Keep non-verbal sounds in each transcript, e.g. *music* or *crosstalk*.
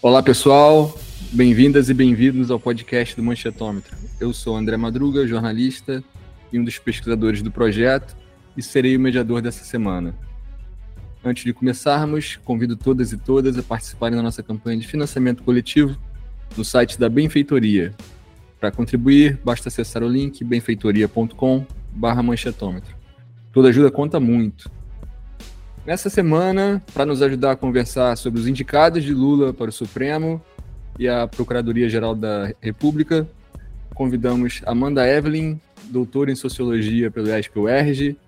Olá, pessoal. Bem-vindas e bem-vindos ao podcast do Manchetômetro. Eu sou André Madruga, jornalista e um dos pesquisadores do projeto e serei o mediador dessa semana. Antes de começarmos, convido todas e todas a participarem da nossa campanha de financiamento coletivo no site da Benfeitoria. Para contribuir, basta acessar o link benfeitoria.com/manchetômetro. Toda ajuda conta muito. Nessa semana, para nos ajudar a conversar sobre os indicados de Lula para o Supremo e a Procuradoria-Geral da República, convidamos Amanda Evelyn, doutora em Sociologia pelo ESP-UERJ,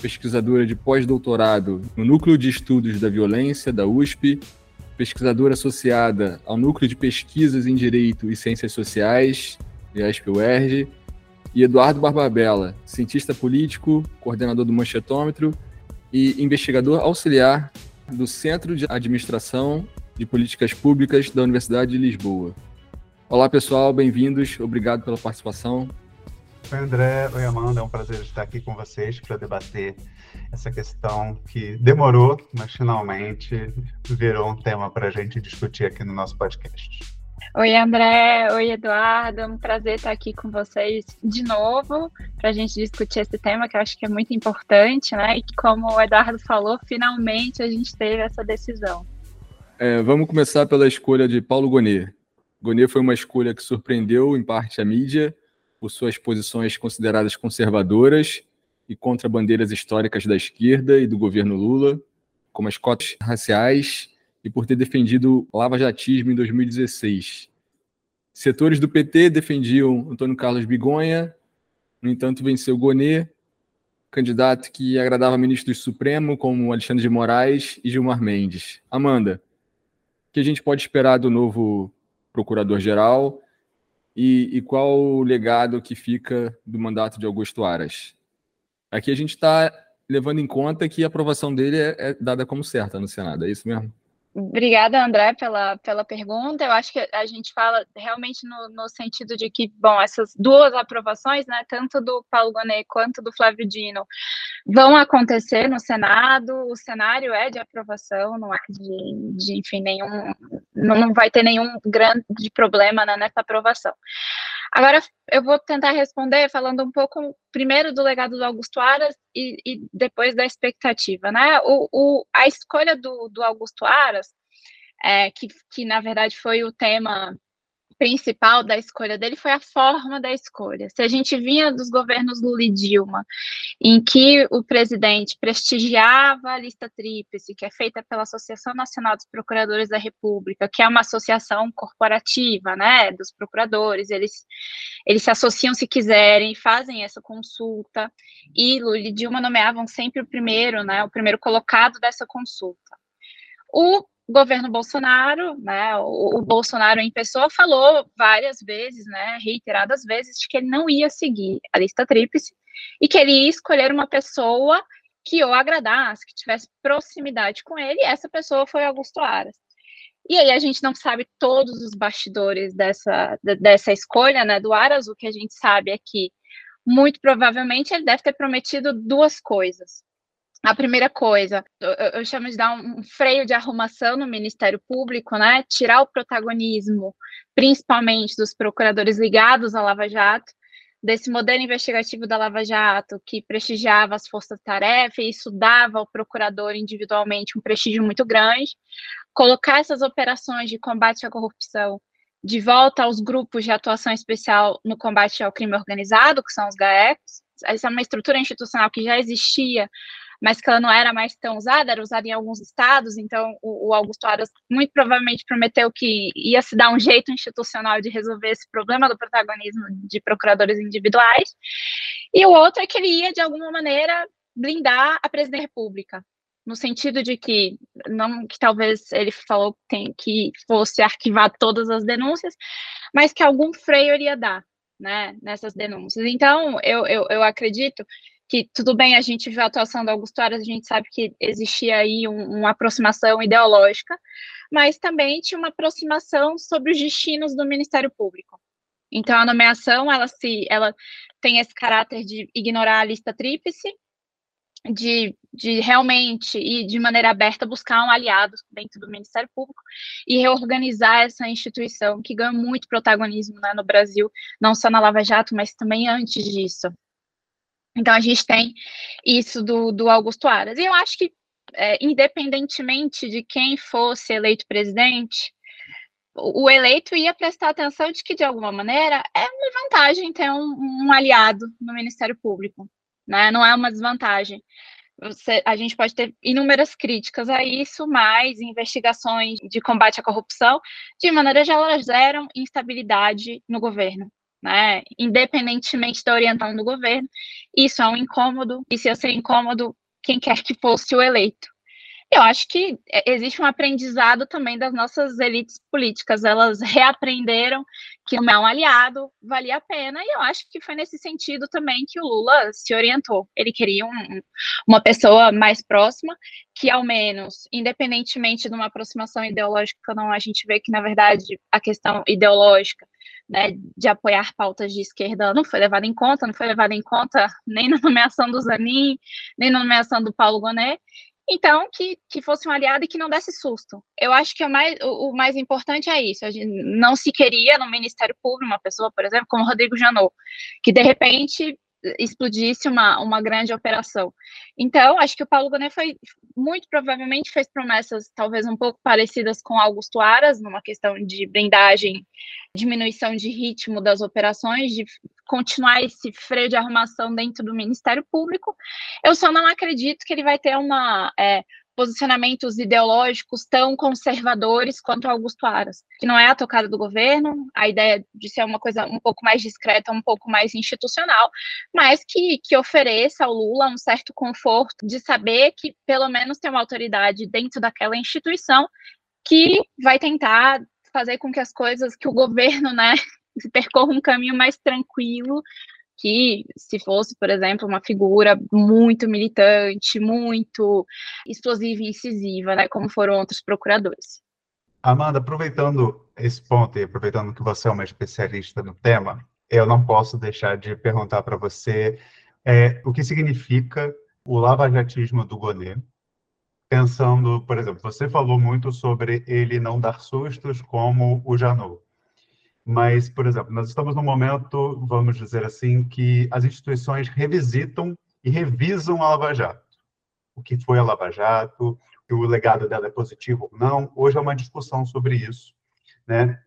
pesquisadora de pós-doutorado no Núcleo de Estudos da Violência da USP, pesquisadora associada ao Núcleo de Pesquisas em Direito e Ciências Sociais, ESP-UERJ, e Eduardo Barbabella, cientista político, coordenador do Manchetômetro e investigador auxiliar do Centro de Administração de Políticas Públicas da Universidade de Lisboa. Olá, pessoal, bem-vindos. Obrigado pela participação. Oi, André. Oi, Amanda. É um prazer estar aqui com vocês para debater essa questão que demorou, mas finalmente virou um tema para a gente discutir aqui no nosso podcast. Oi, André. Oi, Eduardo. É um prazer estar aqui com vocês de novo para a gente discutir esse tema que eu acho que é muito importante, né? E que, como o Eduardo falou, finalmente a gente teve essa decisão. É, vamos começar pela escolha de Paulo Gonet. Gonet foi uma escolha que surpreendeu, em parte, a mídia por suas posições consideradas conservadoras e contra bandeiras históricas da esquerda e do governo Lula, como as cotas raciais e por ter defendido o lava-jatismo em 2016. Setores do PT defendiam Antônio Carlos Bigonha, no entanto, venceu Gonet, candidato que agradava ministros do Supremo, como Alexandre de Moraes e Gilmar Mendes. Amanda, o que a gente pode esperar do novo procurador-geral e, e, qual o legado que fica do mandato de Augusto Aras? Aqui a gente está levando em conta que a aprovação dele é, é dada como certa no Senado, é isso mesmo? Obrigada, André, pela, pela pergunta. Eu acho que a gente fala realmente no, no sentido de que, bom, essas duas aprovações, né, tanto do Paulo Gonet quanto do Flávio Dino, vão acontecer no Senado. O cenário é de aprovação, não é de, de enfim, nenhum, não, vai ter nenhum grande problema né, nessa aprovação. Agora, eu vou tentar responder falando um pouco primeiro do legado do Augusto Aras e, e depois da expectativa, né? O, o, a escolha do, do Augusto Aras, é, que, que na verdade foi o tema principal da escolha dele foi a forma da escolha. Se a gente vinha dos governos Lula e Dilma, em que o presidente prestigiava a lista tríplice, que é feita pela Associação Nacional dos Procuradores da República, que é uma associação corporativa, né, dos procuradores, eles, eles se associam se quiserem, fazem essa consulta, e Lula e Dilma nomeavam sempre o primeiro, né, o primeiro colocado dessa consulta. O governo Bolsonaro, né, o, o, Bolsonaro em pessoa falou várias vezes, né, reiteradas vezes, de que ele não ia seguir a lista tríplice e que ele ia escolher uma pessoa que o agradasse, que tivesse proximidade com ele, e essa pessoa foi Augusto Aras. E aí a gente não sabe todos os bastidores dessa, dessa escolha, né, do Aras, o que a gente sabe é que, muito provavelmente, ele deve ter prometido duas coisas. A primeira coisa, eu, eu chamo de dar um, freio de arrumação no Ministério Público, né? Tirar o protagonismo, principalmente dos procuradores ligados à Lava Jato, desse modelo investigativo da Lava Jato, que prestigiava as forças-tarefa e isso dava ao procurador individualmente um prestígio muito grande, colocar essas operações de combate à corrupção de volta aos grupos de atuação especial no combate ao crime organizado, que são os GAECs, essa é uma estrutura institucional que já existia mas que ela não era mais tão usada, era usada em alguns estados, então o, o, Augusto Aras muito provavelmente prometeu que ia se dar um jeito institucional de resolver esse problema do protagonismo de procuradores individuais, e o outro é que ele ia, de alguma maneira, blindar a presidente da República, no sentido de que, não que talvez ele falou que, tem, que fosse arquivar todas as denúncias, mas que algum freio iria dar, né, nessas denúncias. Então, eu, eu, eu acredito que tudo bem, a gente viu a atuação do Augusto Aras, a gente sabe que existia aí um, uma aproximação ideológica, mas também tinha uma aproximação sobre os destinos do Ministério Público. Então, a nomeação, ela, se, ela tem esse caráter de ignorar a lista tríplice, de de realmente e de maneira aberta buscar um aliado dentro do Ministério Público e reorganizar essa instituição que ganha muito protagonismo né, no Brasil, não só na Lava Jato, mas também antes disso. Então a gente tem isso do, do Augusto Aras. E eu acho que, é, independentemente de quem fosse eleito presidente, o eleito ia prestar atenção de que, de alguma maneira, é uma vantagem ter um, um aliado no Ministério Público, né? não é uma desvantagem. Você, a gente pode ter inúmeras críticas a isso, mas investigações de combate à corrupção, de maneira geral, geram instabilidade no governo. Né? Independentemente da orientação do governo, isso é um incômodo, e se ia ser incômodo, quem quer que fosse o eleito. Eu acho que é, existe um aprendizado também das nossas elites políticas. Elas reaprenderam que não é um aliado valia a pena, e eu acho que foi nesse sentido também que o Lula se orientou. Ele queria um, uma pessoa mais próxima, que ao menos, independentemente de uma aproximação ideológica, não, a gente vê que, na verdade, a questão ideológica né, de apoiar pautas de esquerda não foi levada em conta, não foi levada em conta nem na nomeação do Zanin, nem na nomeação do Paulo Gonet, então, que, que fosse um aliado e que não desse susto. Eu acho que o mais, o, o mais importante é isso. A gente não se queria no Ministério Público uma pessoa, por exemplo, como Rodrigo Janot, que de repente explodisse uma, uma grande operação. Então, acho que o Paulo Bonet foi, muito provavelmente, fez promessas talvez um pouco parecidas com Augusto Aras, numa questão de blindagem, diminuição de ritmo das operações, de continuar esse freio de arrumação dentro do Ministério Público. Eu só não acredito que ele vai ter uma é, posicionamentos ideológicos tão conservadores quanto Augusto Aras, que não é a tocada do governo, a ideia de ser uma coisa um pouco mais discreta, um pouco mais institucional, mas que, que ofereça ao Lula um certo conforto de saber que pelo menos tem uma autoridade dentro daquela instituição que vai tentar fazer com que as coisas, que o governo, né, *laughs* percorra um caminho mais tranquilo que se fosse, por exemplo, uma figura muito militante, muito explosiva e incisiva, né, como foram outros procuradores. Amanda, aproveitando esse ponto e aproveitando que você é uma especialista no tema, eu não posso deixar de perguntar para você é, o que significa o lavajatismo do Gonet, pensando, por exemplo, você falou muito sobre ele não dar sustos como o Janot. Mas, por exemplo, nós estamos num momento, vamos dizer assim, que as instituições revisitam e revisam a Lava Jato. O que foi a Lava Jato, que o legado dela é positivo ou não. Hoje é uma discussão sobre isso, né?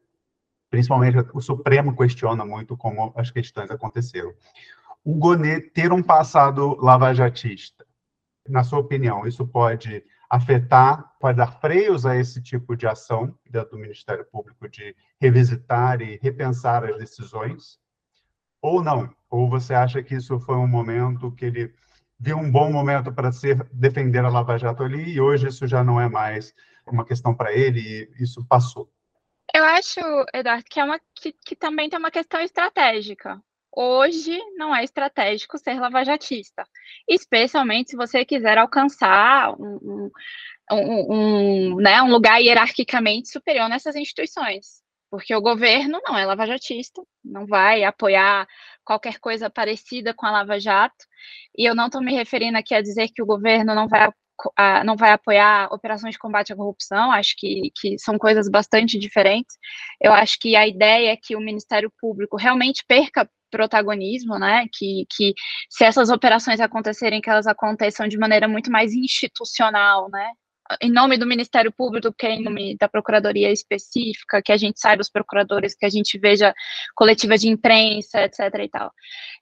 Principalmente o Supremo questiona muito como as questões aconteceram. O Gonet ter um passado lavajatista, na sua opinião, isso pode afetar, pode dar freios a esse tipo de ação dentro do Ministério Público de revisitar e repensar as decisões? Ou não? Ou você acha que isso foi um momento que ele viu um bom momento para ser defender a Lava Jato ali e hoje isso já não é mais uma questão para ele e isso passou? Eu acho, Eduardo, que, é uma, que, que também tem uma questão estratégica. Hoje não é estratégico ser lavajatista, especialmente se você quiser alcançar um, um, um, né, um lugar hierarquicamente superior nessas instituições, porque o governo não é lavajatista, não vai apoiar qualquer coisa parecida com a Lava Jato, e eu não estou me referindo aqui a dizer que o governo não vai não vai apoiar operações de combate à corrupção, acho que, que são coisas bastante diferentes. Eu acho que a ideia é que o Ministério Público realmente perca protagonismo, né? Que, que se essas operações acontecerem, que elas aconteçam de maneira muito mais institucional, né? Em nome do Ministério Público, que é em nome da Procuradoria específica, que a gente saiba os procuradores, que a gente veja coletiva de imprensa, etc. e tal.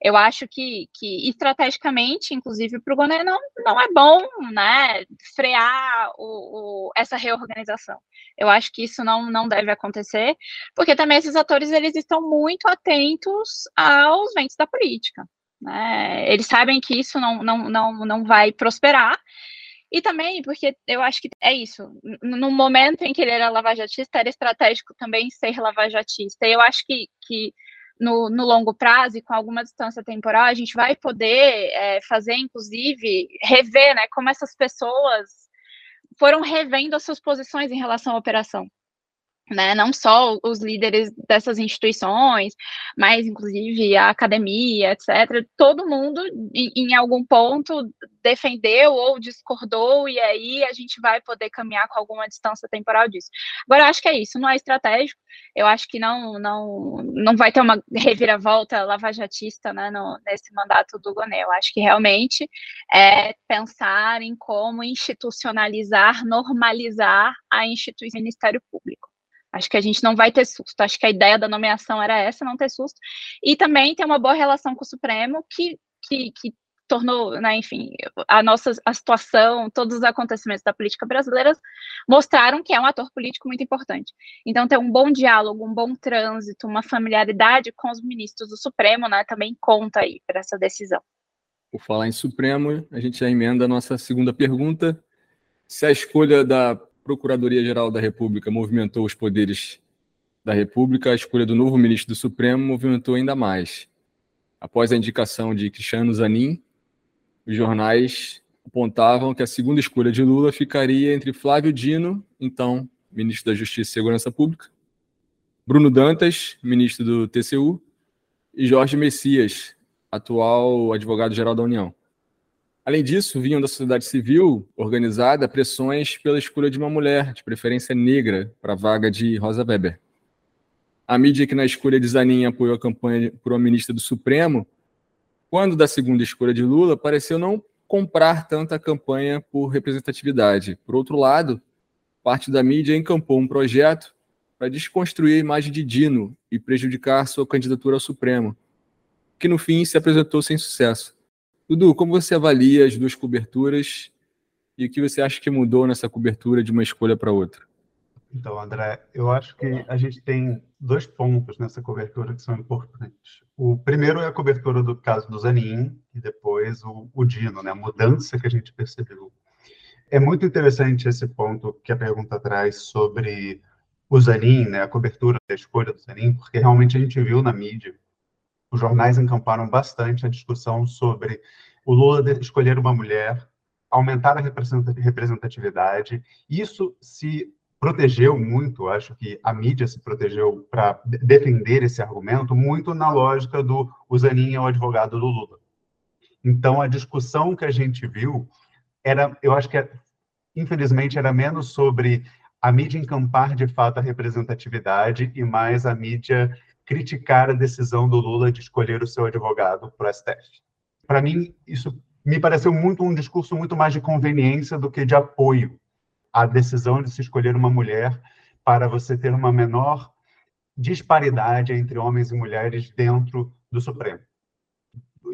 Eu acho que, que estrategicamente, inclusive, para o Goné não, não é bom né, frear o, o, essa reorganização. Eu acho que isso não, não deve acontecer, porque também esses atores eles estão muito atentos aos ventos da política. Né? Eles sabem que isso não, não, não, não vai prosperar, e também porque eu acho que é isso. No momento em que ele era lavajatista, era estratégico também ser lavajatista. E eu acho que, que no, no, longo prazo e com alguma distância temporal, a gente vai poder é, fazer, inclusive, rever né, como essas pessoas foram revendo as suas posições em relação à operação. Né, não só os líderes dessas instituições, mas inclusive a academia, etc. Todo mundo, em, algum ponto, defendeu ou discordou, e aí a gente vai poder caminhar com alguma distância temporal disso. Agora, eu acho que é isso, não é estratégico, eu acho que não não, não vai ter uma reviravolta lavajatista né, no, nesse mandato do Gonê. Eu acho que realmente é pensar em como institucionalizar, normalizar a instituição Ministério Público. Acho que a gente não vai ter susto. Acho que a ideia da nomeação era essa, não ter susto. E também ter uma boa relação com o Supremo, que, que, que tornou, né, enfim, a nossa a situação, todos os acontecimentos da política brasileira mostraram que é um ator político muito importante. Então, ter um bom diálogo, um bom trânsito, uma familiaridade com os ministros do Supremo, né, também conta aí para essa decisão. Por falar em Supremo, a gente já emenda a nossa segunda pergunta. Se a escolha da Procuradoria-Geral da República movimentou os poderes da República, a escolha do novo ministro do Supremo movimentou ainda mais. Após a indicação de Cristiano Zanin, os jornais apontavam que a segunda escolha de Lula ficaria entre Flávio Dino, então ministro da Justiça e Segurança Pública, Bruno Dantas, ministro do TCU, e Jorge Messias, atual advogado-geral da União. Além disso, vinham da sociedade civil organizada pressões pela escolha de uma mulher, de preferência negra, para a vaga de Rosa Weber. A mídia que na escolha de Zanin apoiou a campanha por uma ministra do Supremo, quando da segunda escolha de Lula, pareceu não comprar tanta campanha por representatividade. Por outro lado, parte da mídia encampou um projeto para desconstruir a imagem de Dino e prejudicar sua candidatura ao Supremo, que no fim se apresentou sem sucesso. Dudu, como você avalia as duas coberturas e o que você acha que mudou nessa cobertura de uma escolha para outra? Então, André, eu acho que a gente tem dois pontos nessa cobertura que são importantes. O primeiro é a cobertura do caso do Zanin e depois o, o Dino, né, a mudança que a gente percebeu. É muito interessante esse ponto que a pergunta traz sobre o Zanin, né, a cobertura da escolha do Zanin, porque realmente a gente viu na mídia os jornais encamparam bastante a discussão sobre o Lula escolher uma mulher, aumentar a representatividade. Isso se protegeu muito, acho que a mídia se protegeu para defender esse argumento, muito na lógica do o Zanin é o advogado do Lula. Então, a discussão que a gente viu era, eu acho que, é, infelizmente, era menos sobre a mídia encampar de fato a representatividade e mais a mídia criticar a decisão do Lula de escolher o seu advogado para o STF. Para mim, isso me pareceu muito um discurso muito mais de conveniência do que de apoio à decisão de se escolher uma mulher para você ter uma menor disparidade entre homens e mulheres dentro do Supremo.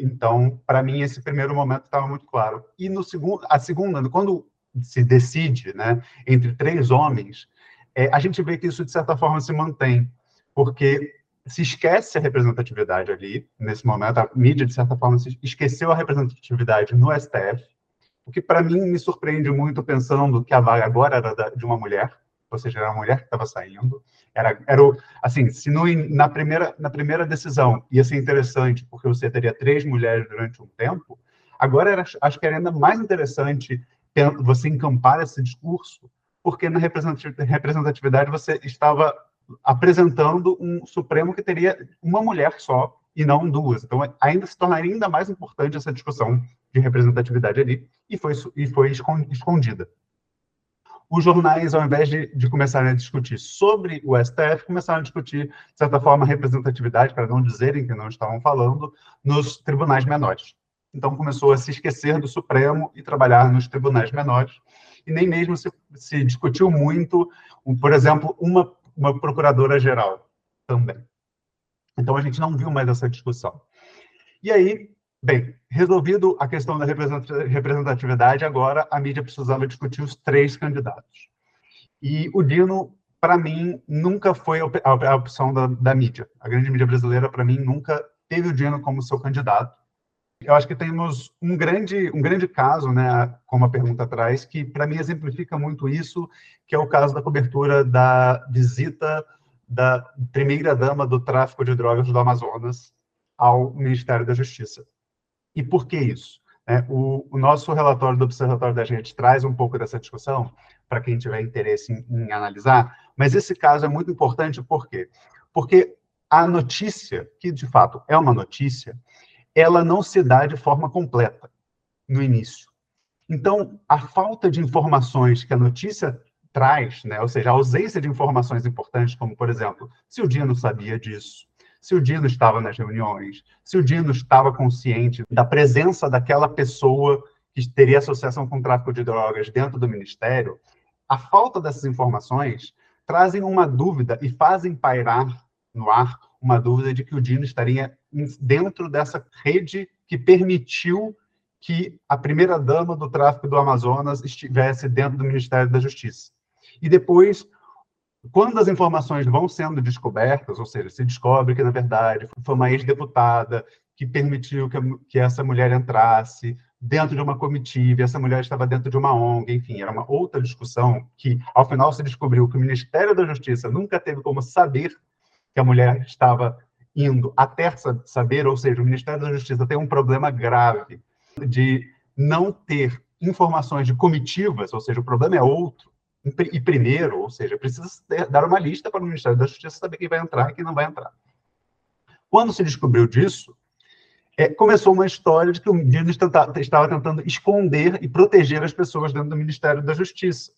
Então, para mim, esse primeiro momento estava muito claro. E no segundo, a segunda, quando se decide, né, entre três homens, é, a gente vê que isso de certa forma se mantém, porque se esquece a representatividade ali, nesse momento, a mídia, de certa forma, esqueceu a representatividade no STF, o que, para mim, me surpreende muito, pensando que a vaga agora era de uma mulher, ou seja, era a mulher que estava saindo. Era, era o, assim, se no, na, primeira, na primeira decisão ia ser interessante, porque você teria três mulheres durante um tempo, agora era, acho que era ainda mais interessante você encampar esse discurso, porque na representatividade você estava apresentando um Supremo que teria uma mulher só e não duas. Então, ainda se tornaria ainda mais importante essa discussão de representatividade ali, e foi, e foi escondida. Os jornais, ao invés de, de começarem a discutir sobre o STF, começaram a discutir, de certa forma, representatividade, para não dizerem que não estavam falando, nos tribunais menores. Então, começou a se esquecer do Supremo e trabalhar nos tribunais menores, e nem mesmo se, se discutiu muito, por exemplo, uma uma procuradora-geral também. Então, a gente não viu mais essa discussão. E aí, bem, resolvido a questão da representatividade, agora a mídia precisava discutir os três candidatos. E o Dino, para mim, nunca foi a opção da, da mídia. A grande mídia brasileira, para mim, nunca teve o Dino como seu candidato. Eu acho que temos um grande, um grande caso, né, como a pergunta traz, que para mim exemplifica muito isso, que é o caso da cobertura da visita da primeira-dama do tráfico de drogas do Amazonas ao Ministério da Justiça. E por que isso? É, o, o, nosso relatório do Observatório da Gente traz um pouco dessa discussão, para quem tiver interesse em, em analisar, mas esse caso é muito importante por quê? Porque a notícia, que de fato é uma notícia, ela não se dá de forma completa no início. Então, a falta de informações que a notícia traz, né, ou seja, a ausência de informações importantes, como, por exemplo, se o Dino sabia disso, se o Dino estava nas reuniões, se o Dino estava consciente da presença daquela pessoa que teria associação com o tráfico de drogas dentro do ministério, a falta dessas informações trazem uma dúvida e fazem pairar no ar uma dúvida de que o Dino estaria dentro dessa rede que permitiu que a primeira-dama do tráfico do Amazonas estivesse dentro do Ministério da Justiça. E depois, quando as informações vão sendo descobertas, ou seja, se descobre que, na verdade, foi uma ex-deputada que permitiu que, que essa mulher entrasse dentro de uma comitiva, essa mulher estava dentro de uma ONG, enfim, era uma outra discussão que, ao final, se descobriu que o Ministério da Justiça nunca teve como saber que a mulher estava indo até saber, ou seja, o Ministério da Justiça tem um problema grave de não ter informações de comitivas, ou seja, o problema é outro, e primeiro, ou seja, precisa dar uma lista para o Ministério da Justiça saber quem vai entrar e quem não vai entrar. Quando se descobriu disso, é, começou uma história de que o Dino estava tentando esconder e proteger as pessoas dentro do Ministério da Justiça.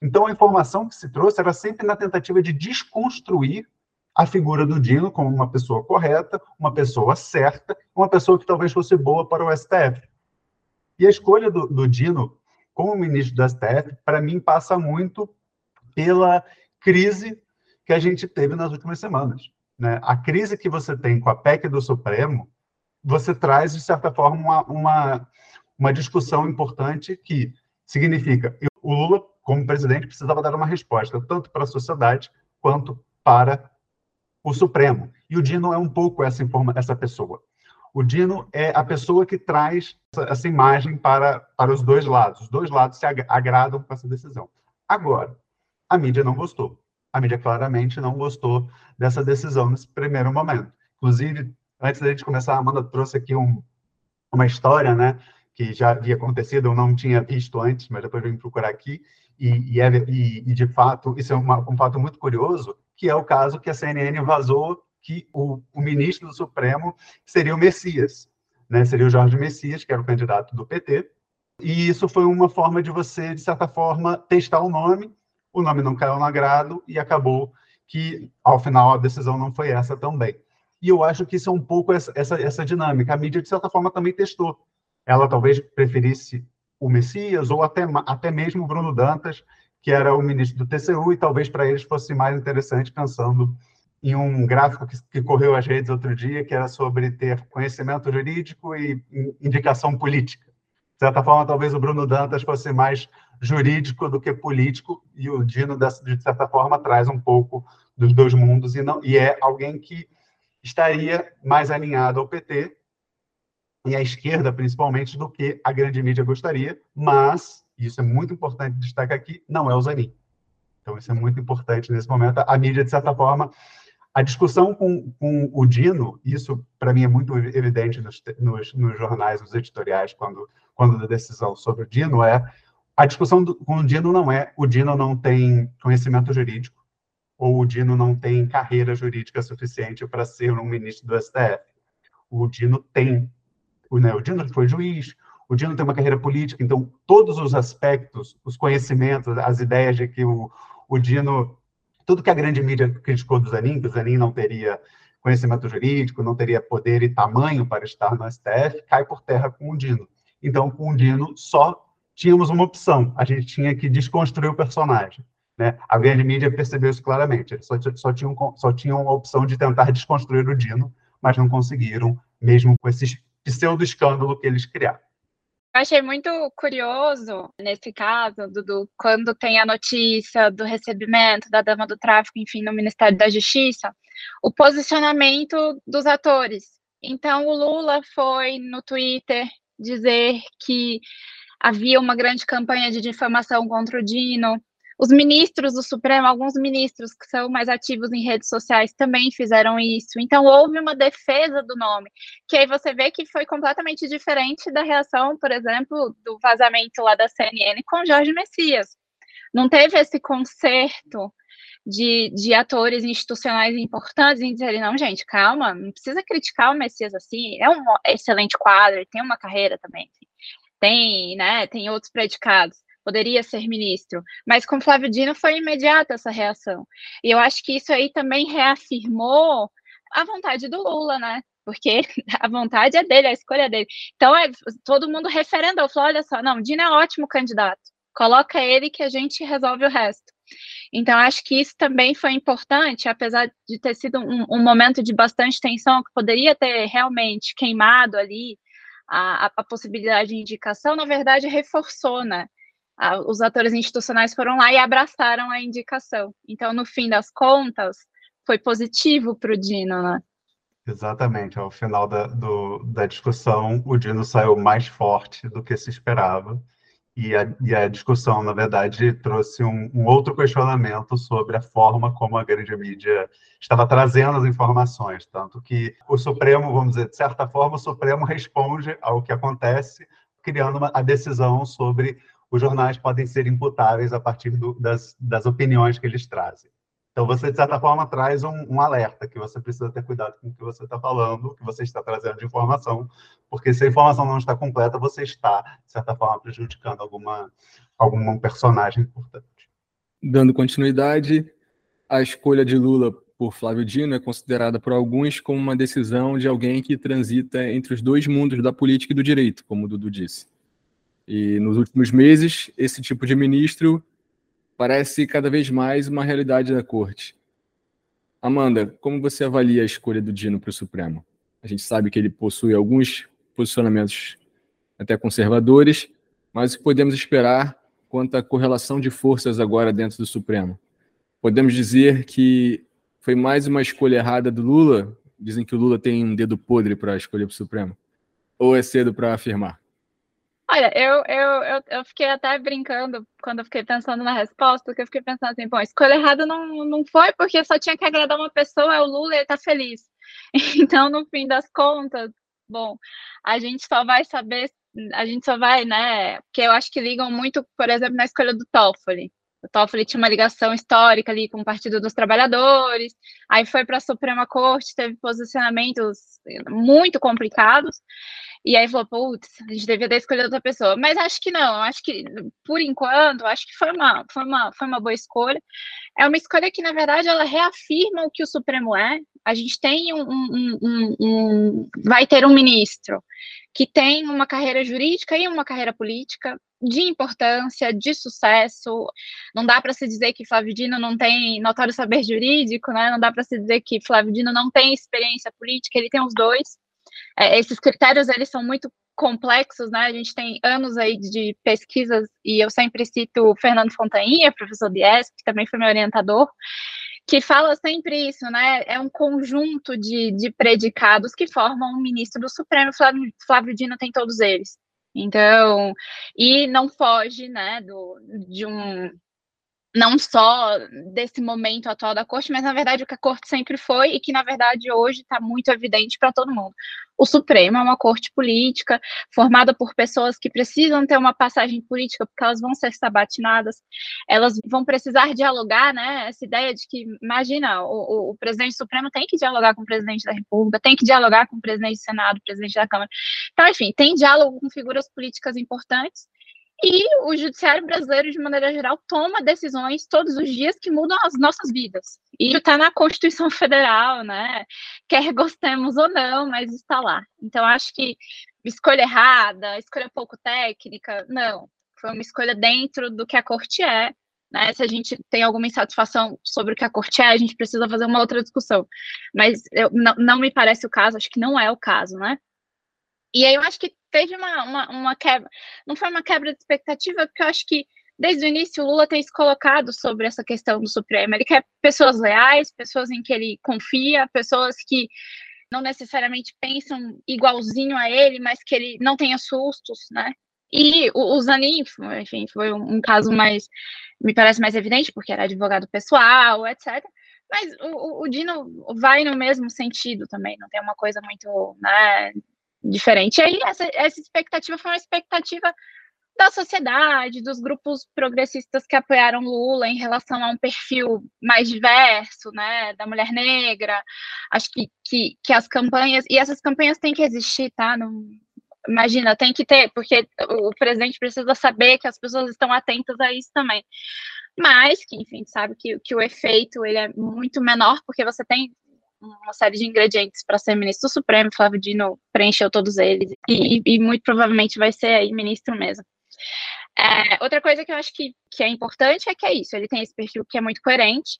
Então, a informação que se trouxe era sempre na tentativa de desconstruir a figura do Dino como uma pessoa correta, uma pessoa certa, uma pessoa que talvez fosse boa para o STF. E a escolha do, do Dino como ministro do STF, para mim, passa muito pela crise que a gente teve nas últimas semanas. Né? A crise que você tem com a PEC do Supremo, você traz, de certa forma, uma, uma, uma discussão importante que significa o Lula, como presidente, precisava dar uma resposta, tanto para a sociedade quanto para o Supremo. E o Dino é um pouco essa, informa, essa pessoa. O Dino é a pessoa que traz essa imagem para, para os dois lados. Os dois lados se agradam com essa decisão. Agora, a mídia não gostou. A mídia claramente não gostou dessa decisão nesse primeiro momento. Inclusive, antes da gente começar, a Amanda trouxe aqui um, uma história, né, que já havia acontecido, eu não tinha visto antes, mas depois vim procurar aqui, e, e, é, e, e de fato, isso é uma, um fato muito curioso, que é o caso que a CNN vazou que o, o ministro do Supremo seria o Messias, né? seria o Jorge Messias, que era o candidato do PT, e isso foi uma forma de você, de certa forma, testar o nome, o nome não caiu no agrado, e acabou que, ao final, a decisão não foi essa também. E eu acho que isso é um pouco essa, essa, essa dinâmica. A mídia, de certa forma, também testou. Ela talvez preferisse o Messias, ou até, até mesmo o Bruno Dantas, que era o ministro do TCU, e talvez para eles fosse mais interessante, pensando em um gráfico que, que, correu às redes outro dia, que era sobre ter conhecimento jurídico e indicação política. De certa forma, talvez o Bruno Dantas fosse mais jurídico do que político, e o Dino, de certa forma, traz um pouco dos dois mundos, e, não, e é alguém que estaria mais alinhado ao PT, e à esquerda, principalmente, do que a grande mídia gostaria, mas isso é muito importante destacar aqui, não é o Zanin. Então, isso é muito importante nesse momento. A mídia, de certa forma, a discussão com, com o Dino, isso para mim é muito evidente nos, nos, nos, jornais, nos editoriais, quando, quando a decisão sobre o Dino é. A discussão do, com o Dino não é o Dino não tem conhecimento jurídico, ou o Dino não tem carreira jurídica suficiente para ser um ministro do STF. O Dino tem. O, né, o Dino foi juiz, o Dino tem uma carreira política, então todos os aspectos, os conhecimentos, as ideias de que o, o Dino, tudo que a grande mídia criticou do Zanin, que o Zanin não teria conhecimento jurídico, não teria poder e tamanho para estar no STF, cai por terra com o Dino. Então, com o Dino, só tínhamos uma opção, a gente tinha que desconstruir o personagem. Né? A grande mídia percebeu isso claramente, eles só, só, tinham, só tinham a opção de tentar desconstruir o Dino, mas não conseguiram, mesmo com esse pseudo-escândalo que eles criaram. Eu achei muito curioso nesse caso, Dudu, quando tem a notícia do recebimento da dama do tráfico, enfim, no Ministério da Justiça, o posicionamento dos atores. Então, o Lula foi no Twitter dizer que havia uma grande campanha de difamação contra o Dino, os ministros do Supremo, alguns ministros que são mais ativos em redes sociais também fizeram isso. Então, houve uma defesa do nome, que aí você vê que foi completamente diferente da reação, por exemplo, do vazamento lá da CNN com Jorge Messias. não teve esse conserto de, de atores institucionais importantes em dizerem, não, gente, calma, não precisa criticar o Messias assim, é um excelente quadro, ele tem uma carreira também, tem, né, tem outros predicados, poderia ser ministro, mas com Flávio Dino foi imediata essa reação, e eu acho que isso aí também reafirmou a vontade do Lula, né, porque *laughs* a vontade é dele, a escolha é dele. Então, é, todo mundo referendou, falou, olha só, não, Dino é ótimo candidato, coloca ele que a gente resolve o resto. Então, acho que isso também foi importante, apesar de ter sido um, um momento de bastante tensão, que poderia ter realmente queimado ali a, a, possibilidade de indicação, na verdade, reforçou, né? Os atores institucionais foram lá e abraçaram a indicação. Então, no fim das contas, foi positivo para o Dino, né? Exatamente. Ao final da, do, da discussão, o Dino saiu mais forte do que se esperava. E a, e a discussão, na verdade, trouxe um, um, outro questionamento sobre a forma como a grande mídia estava trazendo as informações. Tanto que o Supremo, vamos dizer, de certa forma, o Supremo responde ao que acontece, criando uma, a decisão sobre os jornais podem ser imputáveis a partir do, das, das opiniões que eles trazem. Então, você, de certa forma, traz um, um, alerta que você precisa ter cuidado com o que você está falando, o que você está trazendo de informação, porque se a informação não está completa, você está, de certa forma, prejudicando alguma, algum personagem importante. Dando continuidade, a escolha de Lula por Flávio Dino é considerada por alguns como uma decisão de alguém que transita entre os dois mundos da política e do direito, como o Dudu disse. E nos últimos meses, esse tipo de ministro parece cada vez mais uma realidade da corte. Amanda, como você avalia a escolha do Dino para o Supremo? A gente sabe que ele possui alguns posicionamentos até conservadores, mas o que podemos esperar quanto à correlação de forças agora dentro do Supremo? Podemos dizer que foi mais uma escolha errada do Lula? Dizem que o Lula tem um dedo podre para escolher para o Supremo? Ou é cedo para afirmar? Olha, eu, eu, eu, eu, fiquei até brincando quando eu fiquei pensando na resposta, porque eu fiquei pensando assim, bom, escolha errada não, não foi porque só tinha que agradar uma pessoa, é o Lula e ele tá feliz. *laughs* Então, no fim das contas, bom, a gente só vai saber, a gente só vai, né, porque eu acho que ligam muito, por exemplo, na escolha do Toffoli. O Toffoli tinha uma ligação histórica ali com o Partido dos Trabalhadores, aí foi para a Suprema Corte, teve posicionamentos muito complicados, e aí falou, putz, a gente devia ter escolhido outra pessoa. Mas acho que não, acho que, por enquanto, acho que foi uma, foi uma, foi uma boa escolha. É uma escolha que, na verdade, ela reafirma o que o Supremo é. A gente tem um, um, um, um vai ter um ministro que tem uma carreira jurídica e uma carreira política de importância, de sucesso. Não dá para se dizer que Flávio Dino não tem notório saber jurídico, né? Não dá para se dizer que Flávio Dino não tem experiência política, ele tem os dois. É, esses critérios eles são muito complexos, né? A gente tem anos aí de pesquisas e eu sempre cito o Fernando Fontainha, professor de ESP, que também foi meu orientador, que fala sempre isso, né? É um conjunto de, de predicados que formam um ministro do Supremo. Flávio, Flávio Dino tem todos eles. Então, e não foge, né, do, de um não só desse momento atual da corte, mas na verdade o que a corte sempre foi e que na verdade hoje está muito evidente para todo mundo. O Supremo é uma corte política formada por pessoas que precisam ter uma passagem política porque elas vão ser sabatinadas, elas vão precisar dialogar, né? Essa ideia de que, imagina, o, o presidente Supremo tem que dialogar com o presidente da República, tem que dialogar com o presidente do Senado, o presidente da Câmara. Então, enfim, tem diálogo com figuras políticas importantes e o judiciário brasileiro, de maneira geral, toma decisões todos os dias que mudam as nossas vidas. E está na Constituição *laughs* Federal, né? Quer gostemos ou não, mas está lá. Então, acho que escolha errada, escolha pouco técnica, não. Foi uma escolha dentro do que a corte é. Né? Se a gente tem alguma insatisfação sobre o que a corte é, a gente precisa fazer uma outra discussão. Mas eu, não, não me parece o caso, acho que não é o caso, né? E aí eu acho que teve uma, uma, uma, quebra, não foi uma quebra de expectativa, porque eu acho que desde o início o Lula tem se colocado sobre essa questão do Supremo. Ele quer pessoas leais, pessoas em que ele confia, pessoas que não necessariamente pensam igualzinho a ele, mas que ele não tenha sustos, né? E o, Zanin, enfim, foi um, um, caso mais, me parece mais evidente, porque era advogado pessoal, etc. Mas o, o Dino vai no mesmo sentido também, não tem uma coisa muito, né, diferente. E aí, essa, essa expectativa foi uma expectativa da sociedade, dos grupos progressistas que apoiaram Lula em relação a um perfil mais diverso, né, da mulher negra. Acho que, que, que as campanhas, e essas campanhas têm que existir, tá? Não, imagina, tem que ter, porque o presidente precisa saber que as pessoas estão atentas a isso também. Mas que, enfim, sabe que, que o efeito ele é muito menor, porque você tem uma série de ingredientes para ser ministro Supremo, Flávio Dino preencheu todos eles, e, e, muito provavelmente vai ser aí ministro mesmo. É, outra coisa que eu acho que, que é importante é que é isso, ele tem esse perfil que é muito coerente.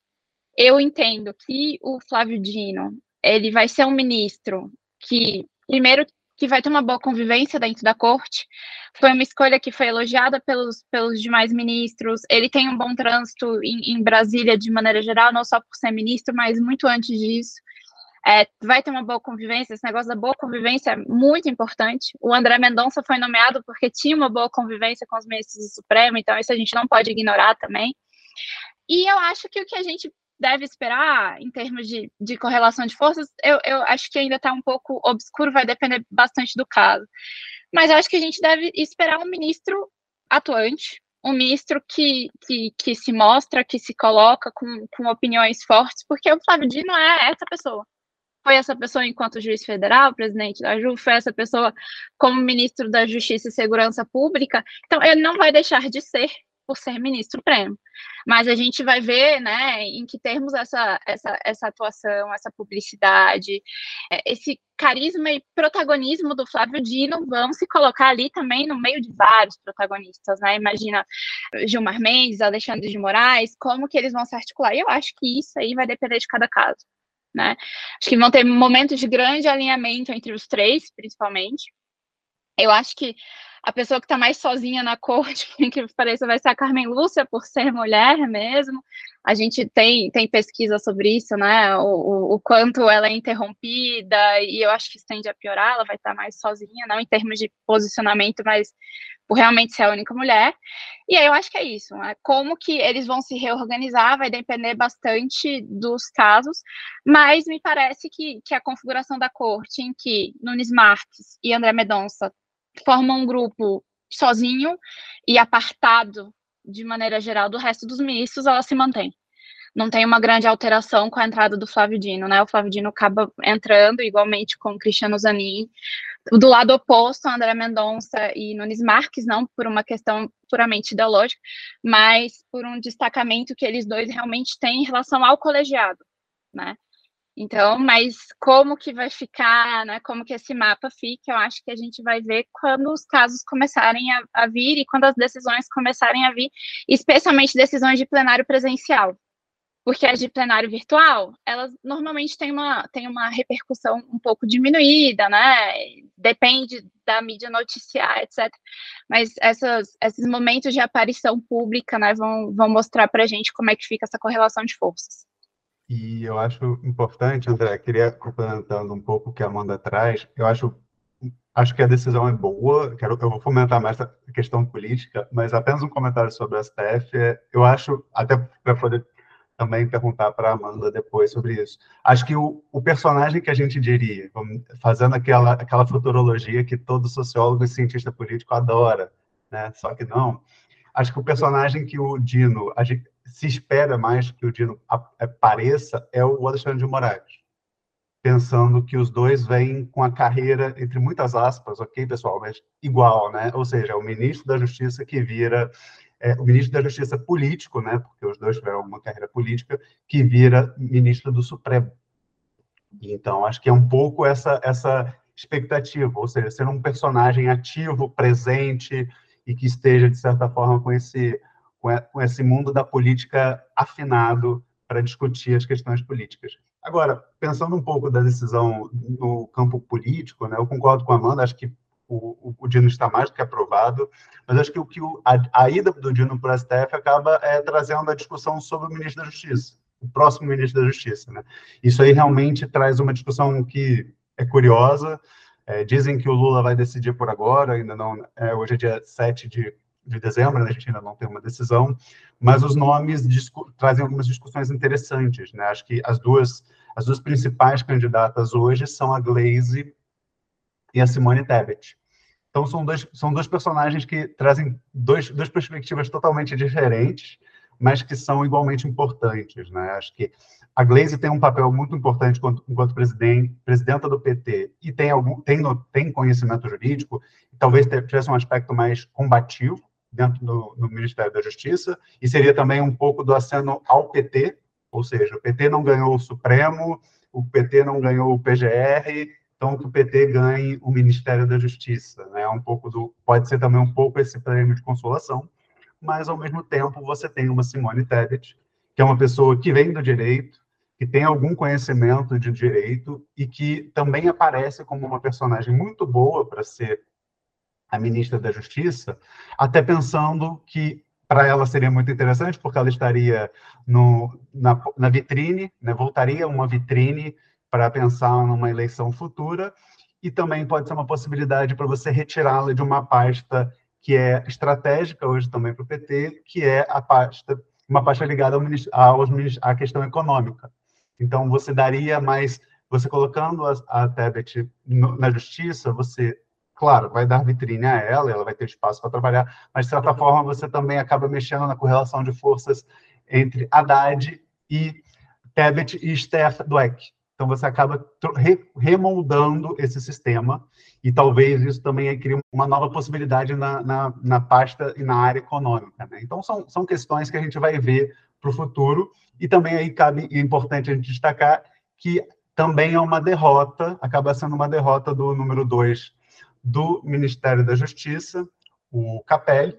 Eu entendo que o Flávio Dino, ele vai ser um ministro que, primeiro, que vai ter uma boa convivência dentro da corte. Foi uma escolha que foi elogiada pelos, pelos demais ministros. Ele tem um bom trânsito em, em Brasília de maneira geral, não só por ser ministro, mas muito antes disso. É, vai ter uma boa convivência, esse negócio da boa convivência é muito importante. O André Mendonça foi nomeado porque tinha uma boa convivência com os ministros do Supremo, então isso a gente não pode ignorar também. E eu acho que o que a gente deve esperar em termos de, de correlação de forças, eu, eu acho que ainda está um pouco obscuro, vai depender bastante do caso. Mas eu acho que a gente deve esperar um ministro atuante, um ministro que, que, que se mostra, que se coloca com, com opiniões fortes, porque o Flávio Dino é essa pessoa foi essa pessoa enquanto juiz federal, presidente da JU, foi essa pessoa como ministro da Justiça e Segurança Pública, então ele não vai deixar de ser por ser ministro supremo. Mas a gente vai ver, né, em que termos essa, essa, essa atuação, essa publicidade, é, esse carisma e protagonismo do Flávio Dino vão se colocar ali também no meio de vários protagonistas, né? Imagina Gilmar Mendes, Alexandre de Moraes, como que eles vão se articular. E eu acho que isso aí vai depender de cada caso né? Acho que vão ter momentos de grande alinhamento entre os três, principalmente. Eu acho que a pessoa que está mais sozinha na corte, *laughs* que pareça, vai ser a Carmen Lúcia, por ser mulher mesmo. A gente tem, tem pesquisa sobre isso, né? O, o, o, quanto ela é interrompida, e eu acho que isso tende a piorar, ela vai estar mais sozinha, não em termos de posicionamento, mas por realmente ser a única mulher. E aí eu acho que é isso. Né? Como que eles vão se reorganizar vai depender bastante dos casos, mas me parece que, que a configuração da corte, em que Nunes Marques e André Medonça formam um grupo sozinho e apartado de maneira geral do resto dos ministros, ela se mantém. Não tem uma grande alteração com a entrada do Flávio Dino, né? O Flávio Dino acaba entrando igualmente com Cristiano Zanin. Do lado oposto, André Mendonça e Nunes Marques, não por uma questão puramente ideológica, mas por um destacamento que eles dois realmente têm em relação ao colegiado, né? Então, mas como que vai ficar, né? Como que esse mapa fica, eu acho que a gente vai ver quando os casos começarem a, a vir e quando as decisões começarem a vir, especialmente decisões de plenário presencial. Porque as de plenário virtual, elas normalmente têm uma, têm uma repercussão um pouco diminuída, né? Depende da mídia noticiar, etc. Mas essas, esses momentos de aparição pública né, vão, vão mostrar para a gente como é que fica essa correlação de forças. E eu acho importante, André, queria complementando um pouco o que a Amanda traz, eu acho acho que a decisão é boa, quero, eu vou fomentar mais a questão política, mas apenas um comentário sobre o STF, eu acho, até para poder também perguntar para a Amanda depois sobre isso, acho que o, o, personagem que a gente diria, fazendo aquela, aquela futurologia que todo sociólogo e cientista político adora, né? só que não, acho que o personagem que o Dino, a gente, se espera mais que o Dino apareça é o Alexandre de Moraes. Pensando que os dois vêm com a carreira, entre muitas aspas, ok, pessoal, mas igual, né? Ou seja, o ministro da Justiça que vira é, o ministro da Justiça político, né? Porque os dois tiveram uma carreira política, que vira ministro do Supremo. Então, acho que é um pouco essa, essa expectativa, ou seja, ser um personagem ativo, presente e que esteja, de certa forma, com esse com esse mundo da política afinado para discutir as questões políticas. Agora, pensando um pouco da decisão no campo político, né, eu concordo com a Amanda, acho que o, o, Dino está mais do que aprovado, mas acho que, o, que a, a ida do Dino para o STF acaba é, trazendo a discussão sobre o ministro da Justiça, o próximo ministro da Justiça. Né? Isso aí realmente traz uma discussão que é curiosa, é, dizem que o Lula vai decidir por agora, ainda não. É, hoje é dia 7 de de dezembro, né? a gente ainda não tem uma decisão, mas os nomes trazem algumas discussões interessantes, né? Acho que as duas, as duas principais candidatas hoje são a Glaze e a Simone Tebet. Então, são dois, são dois personagens que trazem dois, duas perspectivas totalmente diferentes, mas que são igualmente importantes. Né? Acho que a Glaze tem um papel muito importante enquanto, enquanto presidente, presidenta do PT e tem, algum, tem, tem conhecimento jurídico, talvez tivesse um aspecto mais combativo dentro do, do Ministério da Justiça, e seria também um pouco do aceno ao PT, ou seja, o PT não ganhou o Supremo, o PT não ganhou o PGR, então que o PT ganhe o Ministério da Justiça, né? Um pouco do, pode ser também um pouco esse prêmio de consolação, mas ao mesmo tempo você tem uma Simone Tebet, que é uma pessoa que vem do direito, que tem algum conhecimento de direito e que também aparece como uma personagem muito boa para ser a ministra da Justiça, até pensando que para ela seria muito interessante, porque ela estaria no, na, na vitrine, né, voltaria uma vitrine para pensar numa eleição futura, e também pode ser uma possibilidade para você retirá-la de uma pasta que é estratégica hoje também para o PT, que é a pasta, uma pasta ligada ao, à questão econômica. Então, você daria mais, você colocando a, a Tebet na justiça, você, claro, vai dar vitrine a ela, ela vai ter espaço para trabalhar, mas, de certa forma, você também acaba mexendo na correlação de forças entre Haddad e Tebet e Esther Dweck. Então, você acaba remoldando esse sistema e talvez isso também crie uma nova possibilidade na, na, na pasta e na área econômica. Né? Então, são, são questões que a gente vai ver para o futuro e também aí cabe, é importante a gente destacar que também é uma derrota, acaba sendo uma derrota do número dois do Ministério da Justiça, o Capelli,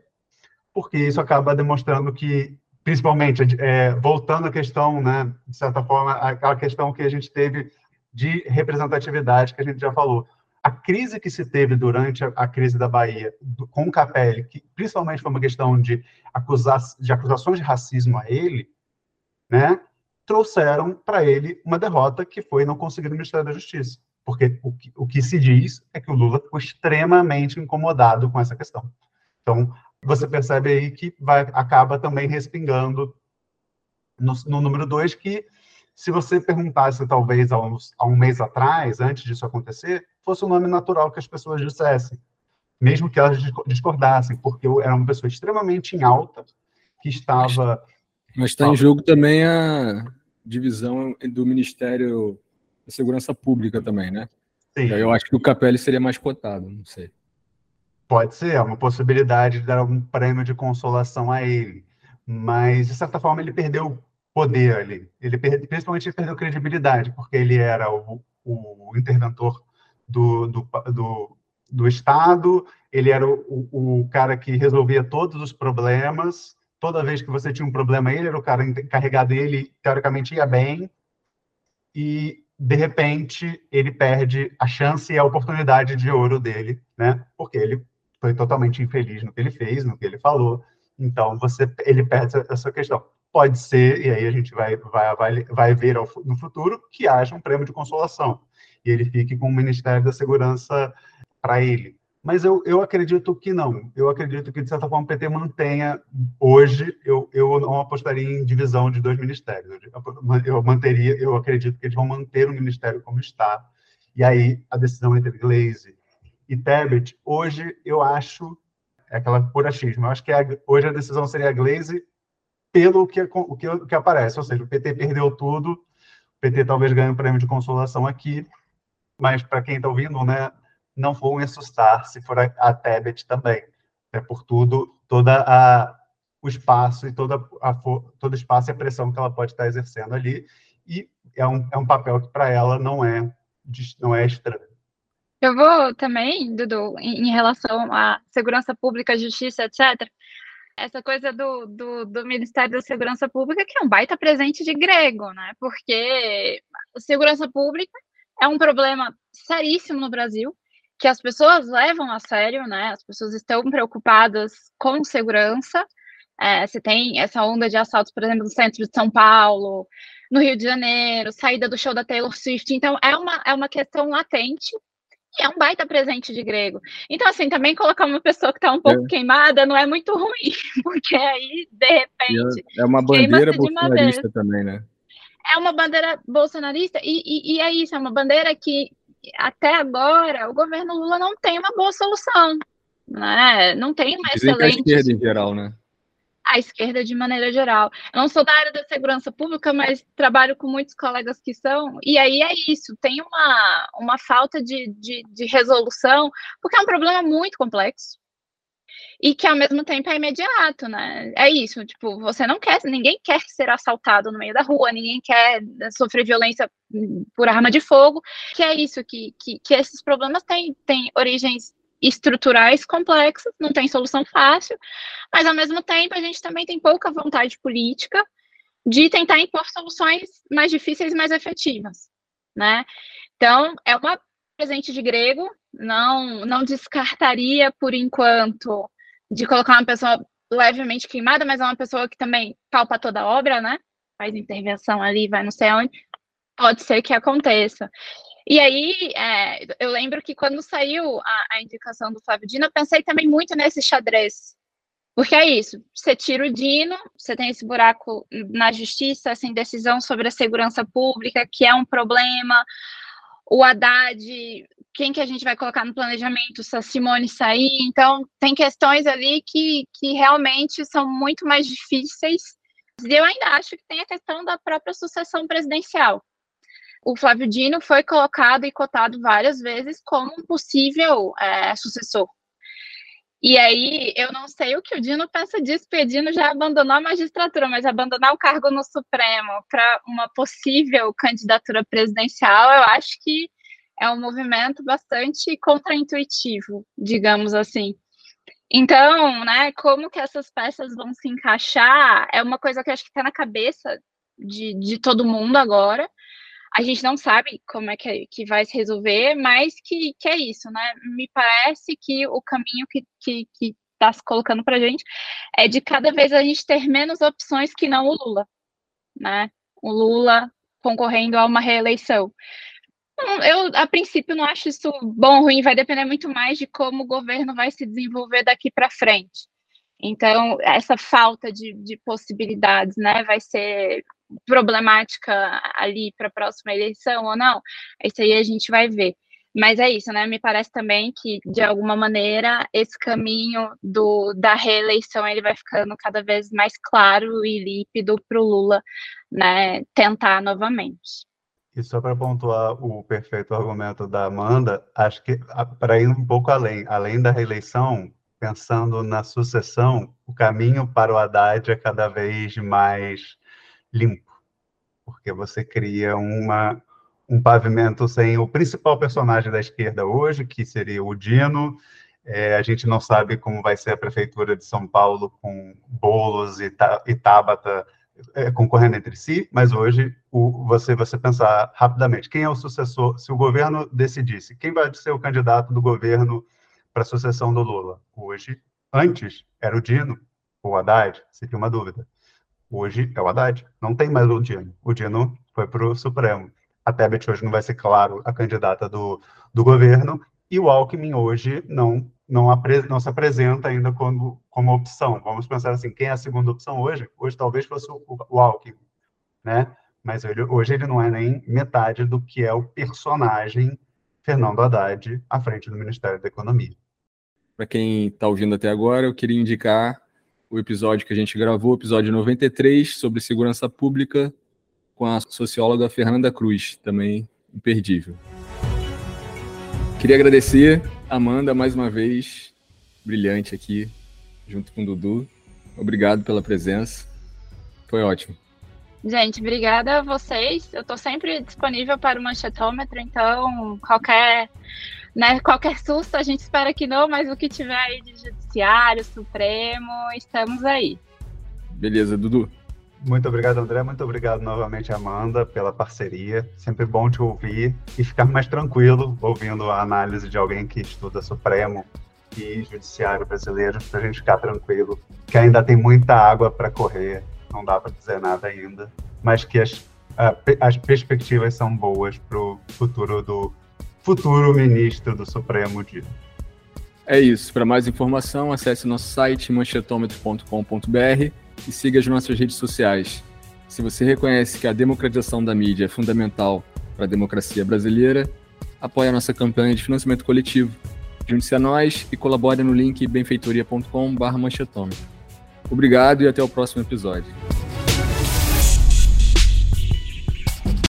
porque isso acaba demonstrando que principalmente, é, voltando à questão, né, de certa forma, aquela questão que a gente teve de representatividade, que a gente já falou. A crise que se teve durante a, a crise da Bahia do, com o Capelli, que principalmente foi uma questão de, acusar, de acusações de racismo a ele, né, trouxeram para ele uma derrota que foi não conseguir o Ministério da Justiça. Porque o que, o que se diz é que o Lula ficou extremamente incomodado com essa questão. Então, você percebe aí que vai, acaba também respingando no, no número dois, que se você perguntasse talvez há, uns, há um mês atrás, antes disso acontecer, fosse o nome natural que as pessoas dissessem, mesmo que elas discordassem, porque eu era uma pessoa extremamente em alta, que estava... Mas está em jogo também a divisão do Ministério da Segurança Pública também, né? Sim. Eu acho que o Capelli seria mais cotado, não sei. Pode ser, é uma possibilidade de dar algum prêmio de consolação a ele. Mas, de certa forma, ele perdeu poder ali. Ele perde, principalmente ele perdeu credibilidade, porque ele era o, o interventor do, do, do, do, Estado, ele era o, o, cara que resolvia todos os problemas. Toda vez que você tinha um problema, ele era o cara encarregado, ele teoricamente ia bem. E, de repente, ele perde a chance e a oportunidade de ouro dele, né? Porque ele foi totalmente infeliz no que ele fez, no que ele falou. Então, você, ele perde essa questão. Pode ser, e aí a gente vai, vai, vai, vai ver no futuro, que haja um prêmio de consolação. E ele fique com o Ministério da Segurança para ele. Mas eu, eu acredito que não. Eu acredito que, de certa forma, o PT mantenha. Hoje, eu, eu não apostaria em divisão de dois ministérios. Eu manteria, eu acredito que eles vão manter o ministério como está. E aí, a decisão entre Glaze e Tebet, hoje eu acho, é aquela por achismo, eu acho que a, hoje a decisão seria a Glaze pelo que, o que, o que aparece, ou seja, o PT perdeu tudo, o PT talvez ganhe um prêmio de consolação aqui, mas para quem está ouvindo, né, não vão assustar se for a, a Tebet também, é por tudo, toda a o espaço e toda a, todo espaço e a pressão que ela pode estar exercendo ali, e é um, é um papel que para ela não é, não é estranho. Eu vou também, Dudu, em, relação à segurança pública, justiça, etc. Essa coisa do, do, do, Ministério da Segurança Pública, que é um baita presente de grego, né? Porque segurança pública é um problema seríssimo no Brasil, que as pessoas levam a sério, né? As pessoas estão preocupadas com segurança. É, você tem essa onda de assaltos, por exemplo, no centro de São Paulo, no Rio de Janeiro, saída do show da Taylor Swift. Então, é uma, é uma questão latente é um baita presente de grego. Então, assim, também colocar uma pessoa que está um pouco é. queimada não é muito *laughs* ruim, porque aí, de repente. É uma bandeira bolsonarista também, né? É uma bandeira bolsonarista, e, e, e, é isso, é uma bandeira que, até agora, o governo Lula não tem uma boa solução. Né? Não tem uma Dizem excelente. A esquerda em geral, né? A esquerda de maneira geral. Eu não sou da área da segurança pública, mas trabalho com muitos colegas que são, e aí é isso, tem uma, uma falta de, de, de resolução, porque é um problema muito complexo e que ao mesmo tempo é imediato, né? É isso, tipo, você não quer, ninguém quer ser assaltado no meio da rua, ninguém quer sofrer violência por arma de fogo, que é isso, que, que, que esses problemas têm, têm origens estruturais complexas, não tem solução fácil, mas ao mesmo tempo a gente também tem pouca vontade política de tentar impor soluções mais difíceis, mais efetivas, né? Então, é uma presente de grego, não não descartaria por enquanto de colocar uma pessoa levemente queimada, mas é uma pessoa que também palpa toda a obra, né? Faz intervenção ali, vai não sei onde. Pode ser que aconteça. E aí, é, eu lembro que quando saiu a, a, indicação do Flávio Dino, eu pensei também muito nesse xadrez. Porque é isso, você tira o Dino, você tem esse buraco na justiça, essa indecisão sobre a segurança pública, que é um problema. O Haddad quem que a gente vai colocar no planejamento se a Simone sair. Então, tem questões ali que, que realmente são muito mais difíceis. E eu ainda acho que tem a questão da própria sucessão presidencial. O Flávio Dino foi colocado e cotado várias vezes como um possível é, sucessor. E aí, eu não sei o que o Dino pensa disso, porque o Dino já abandonou a magistratura, mas abandonar o cargo no Supremo para uma possível candidatura presidencial, eu acho que é um movimento bastante contraintuitivo, digamos assim. Então, né, como que essas peças vão se encaixar é uma coisa que acho que está na cabeça de, de todo mundo agora. A gente não sabe como é que, que vai se resolver, mas que, que é isso, né? Me parece que o caminho que, que, que está se colocando para a gente é de cada vez a gente ter menos opções que não o Lula, né? O Lula concorrendo a uma reeleição. Eu, a princípio, não acho isso bom ou ruim, vai depender muito mais de como o governo vai se desenvolver daqui para frente. Então, essa falta de, de, possibilidades, né, vai ser problemática ali para a próxima eleição ou não? Isso aí a gente vai ver. Mas é isso, né? Me parece também que, de alguma maneira, esse caminho do, da reeleição ele vai ficando cada vez mais claro e límpido para o Lula né, tentar novamente. E só para pontuar o perfeito argumento da Amanda, acho que para ir um pouco além, além da reeleição, pensando na sucessão, o caminho para o Haddad é cada vez mais limpo, porque você cria uma, um pavimento sem o principal personagem da esquerda hoje, que seria o Dino. É, a gente não sabe como vai ser a prefeitura de São Paulo com Bolos e, e Tabata é, concorrendo entre si, mas hoje o, você você pensar rapidamente quem é o sucessor, se o governo decidisse quem vai ser o candidato do governo para a sucessão do Lula. Hoje, antes era o Dino ou o Haddad, seria uma dúvida. Hoje é o Haddad, não tem mais o Dino. O Dino foi para o Supremo. A Tebet hoje não vai ser, claro, a candidata do, do governo, e o Alckmin hoje não não, não se apresenta ainda como, como opção. Vamos pensar assim, quem é a segunda opção hoje? Hoje talvez fosse o, o Alckmin, né? Mas ele, hoje ele não é nem metade do que é o personagem Fernando Haddad à frente do Ministério da Economia. Para quem está ouvindo até agora, eu queria indicar o episódio que a gente gravou, episódio 93, sobre segurança pública, com a socióloga Fernanda Cruz, também imperdível. Queria agradecer Amanda mais uma vez, brilhante aqui, junto com o Dudu. Obrigado pela presença. Foi ótimo. Gente, obrigada a vocês. Eu estou sempre disponível para o manchetômetro, então qualquer, né, qualquer susto a gente espera que não, mas o que tiver aí de judiciário, Supremo, estamos aí. Beleza, Dudu. Muito obrigado, André. Muito obrigado novamente, Amanda, pela parceria. Sempre bom te ouvir e ficar mais tranquilo ouvindo a análise de alguém que estuda Supremo e Judiciário brasileiro, para a gente ficar tranquilo, que ainda tem muita água para correr, não dá para dizer nada ainda, mas que as, as perspectivas são boas para o futuro do futuro ministro do Supremo. É isso. Para mais informação, acesse nosso site manchetômetro.com.br e siga as nossas redes sociais. Se você reconhece que a democratização da mídia é fundamental para a democracia brasileira, apoie a nossa campanha de financiamento coletivo. Junte-se a nós e colabore no link benfeitoria.com.br. Obrigado e até o próximo episódio.